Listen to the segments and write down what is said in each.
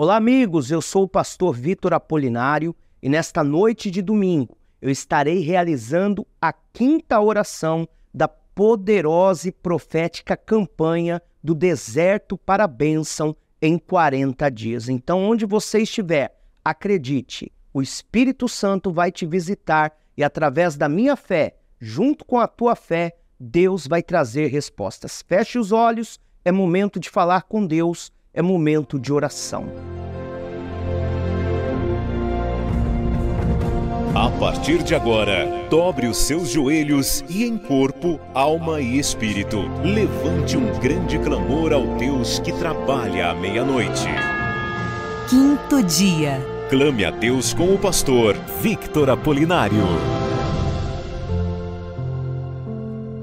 Olá, amigos. Eu sou o pastor Vitor Apolinário e nesta noite de domingo eu estarei realizando a quinta oração da poderosa e profética campanha do deserto para a bênção em 40 dias. Então, onde você estiver, acredite, o Espírito Santo vai te visitar e através da minha fé, junto com a tua fé, Deus vai trazer respostas. Feche os olhos, é momento de falar com Deus é momento de oração. A partir de agora, dobre os seus joelhos e em corpo, alma e espírito, levante um grande clamor ao Deus que trabalha à meia-noite. Quinto dia. Clame a Deus com o pastor Victor Apolinário.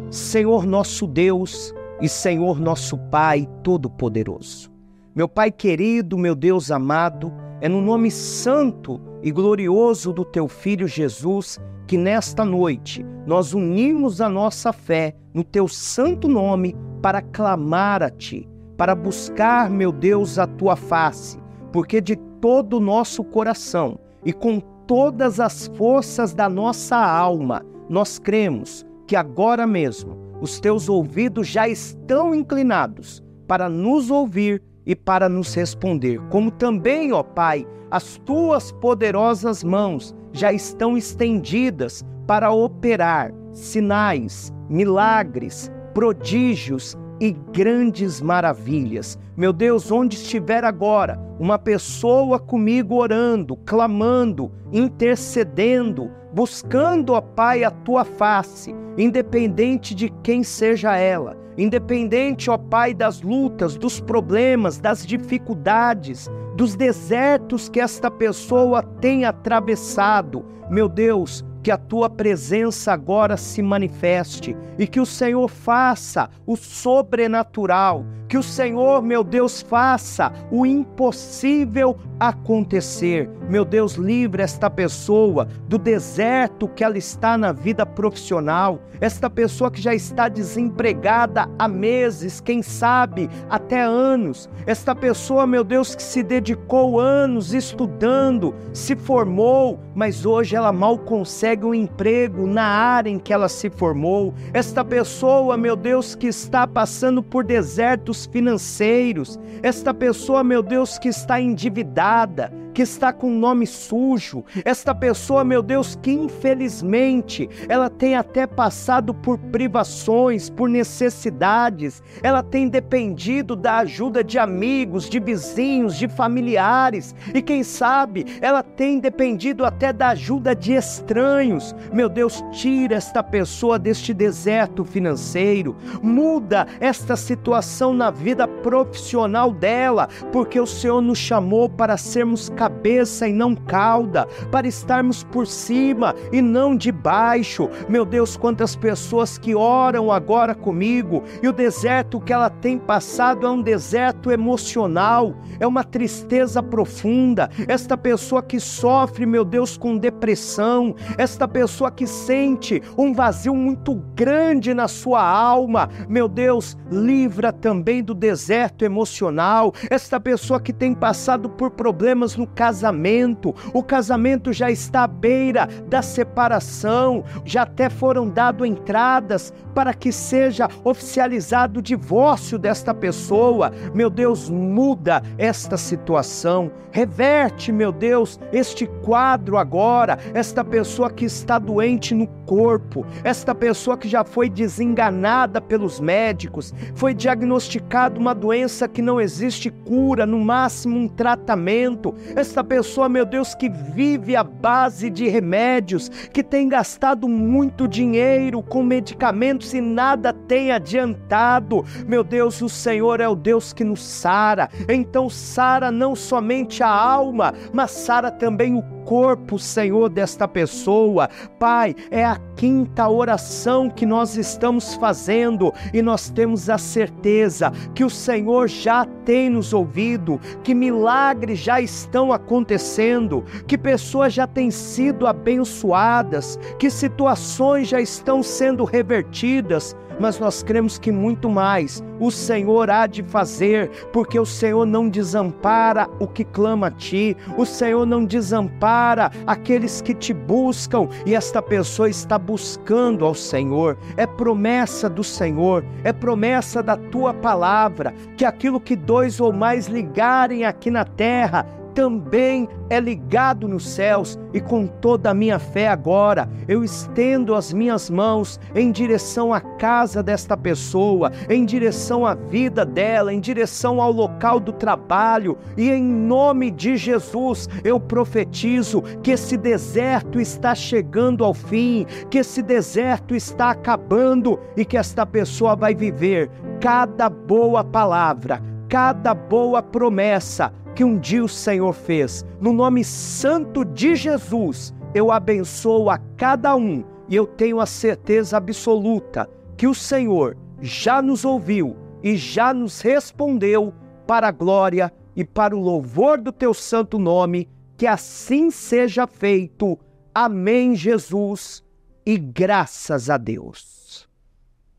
Senhor nosso Deus e Senhor nosso Pai Todo-Poderoso. Meu Pai querido, meu Deus amado, é no nome santo e glorioso do teu Filho Jesus que nesta noite nós unimos a nossa fé no teu santo nome para clamar a ti, para buscar, meu Deus, a tua face, porque de todo o nosso coração e com todas as forças da nossa alma nós cremos que agora mesmo os teus ouvidos já estão inclinados para nos ouvir e para nos responder. Como também, ó Pai, as tuas poderosas mãos já estão estendidas para operar sinais, milagres, prodígios e grandes maravilhas. Meu Deus, onde estiver agora uma pessoa comigo orando, clamando, intercedendo, buscando, ó Pai, a tua face, independente de quem seja ela, independente, ó Pai, das lutas, dos problemas, das dificuldades, dos desertos que esta pessoa tem atravessado, meu Deus, que a tua presença agora se manifeste e que o Senhor faça o sobrenatural, que o Senhor, meu Deus, faça o impossível acontecer. Meu Deus, livre esta pessoa do deserto que ela está na vida profissional, esta pessoa que já está desempregada há meses, quem sabe até anos, esta pessoa, meu Deus, que se dedicou anos estudando, se formou, mas hoje ela mal consegue um emprego na área em que ela se formou. Esta pessoa, meu Deus, que está passando por desertos financeiros. Esta pessoa, meu Deus, que está endividada que está com nome sujo, esta pessoa, meu Deus, que infelizmente ela tem até passado por privações, por necessidades, ela tem dependido da ajuda de amigos, de vizinhos, de familiares, e quem sabe ela tem dependido até da ajuda de estranhos. Meu Deus, tira esta pessoa deste deserto financeiro, muda esta situação na vida profissional dela, porque o Senhor nos chamou para sermos capazes cabeça e não cauda, para estarmos por cima e não debaixo. Meu Deus, quantas pessoas que oram agora comigo e o deserto que ela tem passado é um deserto emocional, é uma tristeza profunda. Esta pessoa que sofre, meu Deus, com depressão, esta pessoa que sente um vazio muito grande na sua alma, meu Deus, livra também do deserto emocional. Esta pessoa que tem passado por problemas no casamento. O casamento já está à beira da separação, já até foram dadas entradas para que seja oficializado o divórcio desta pessoa. Meu Deus, muda esta situação, reverte, meu Deus, este quadro agora. Esta pessoa que está doente no corpo, esta pessoa que já foi desenganada pelos médicos, foi diagnosticada uma doença que não existe cura, no máximo um tratamento esta pessoa, meu Deus, que vive à base de remédios, que tem gastado muito dinheiro com medicamentos e nada tem adiantado. Meu Deus, o Senhor é o Deus que nos sara. Então, sara não somente a alma, mas sara também o corpo, Senhor, desta pessoa. Pai, é a quinta oração que nós estamos fazendo e nós temos a certeza que o Senhor já tem nos ouvido, que milagres já estão acontecendo, que pessoas já têm sido abençoadas, que situações já estão sendo revertidas mas nós cremos que muito mais o Senhor há de fazer, porque o Senhor não desampara o que clama a ti, o Senhor não desampara aqueles que te buscam e esta pessoa está buscando ao Senhor. É promessa do Senhor, é promessa da tua palavra, que aquilo que dois ou mais ligarem aqui na terra, também é ligado nos céus, e com toda a minha fé agora, eu estendo as minhas mãos em direção à casa desta pessoa, em direção à vida dela, em direção ao local do trabalho, e em nome de Jesus eu profetizo que esse deserto está chegando ao fim, que esse deserto está acabando e que esta pessoa vai viver cada boa palavra, cada boa promessa que um dia o Senhor fez. No nome santo de Jesus, eu abençoo a cada um e eu tenho a certeza absoluta que o Senhor já nos ouviu e já nos respondeu para a glória e para o louvor do teu santo nome. Que assim seja feito. Amém, Jesus, e graças a Deus.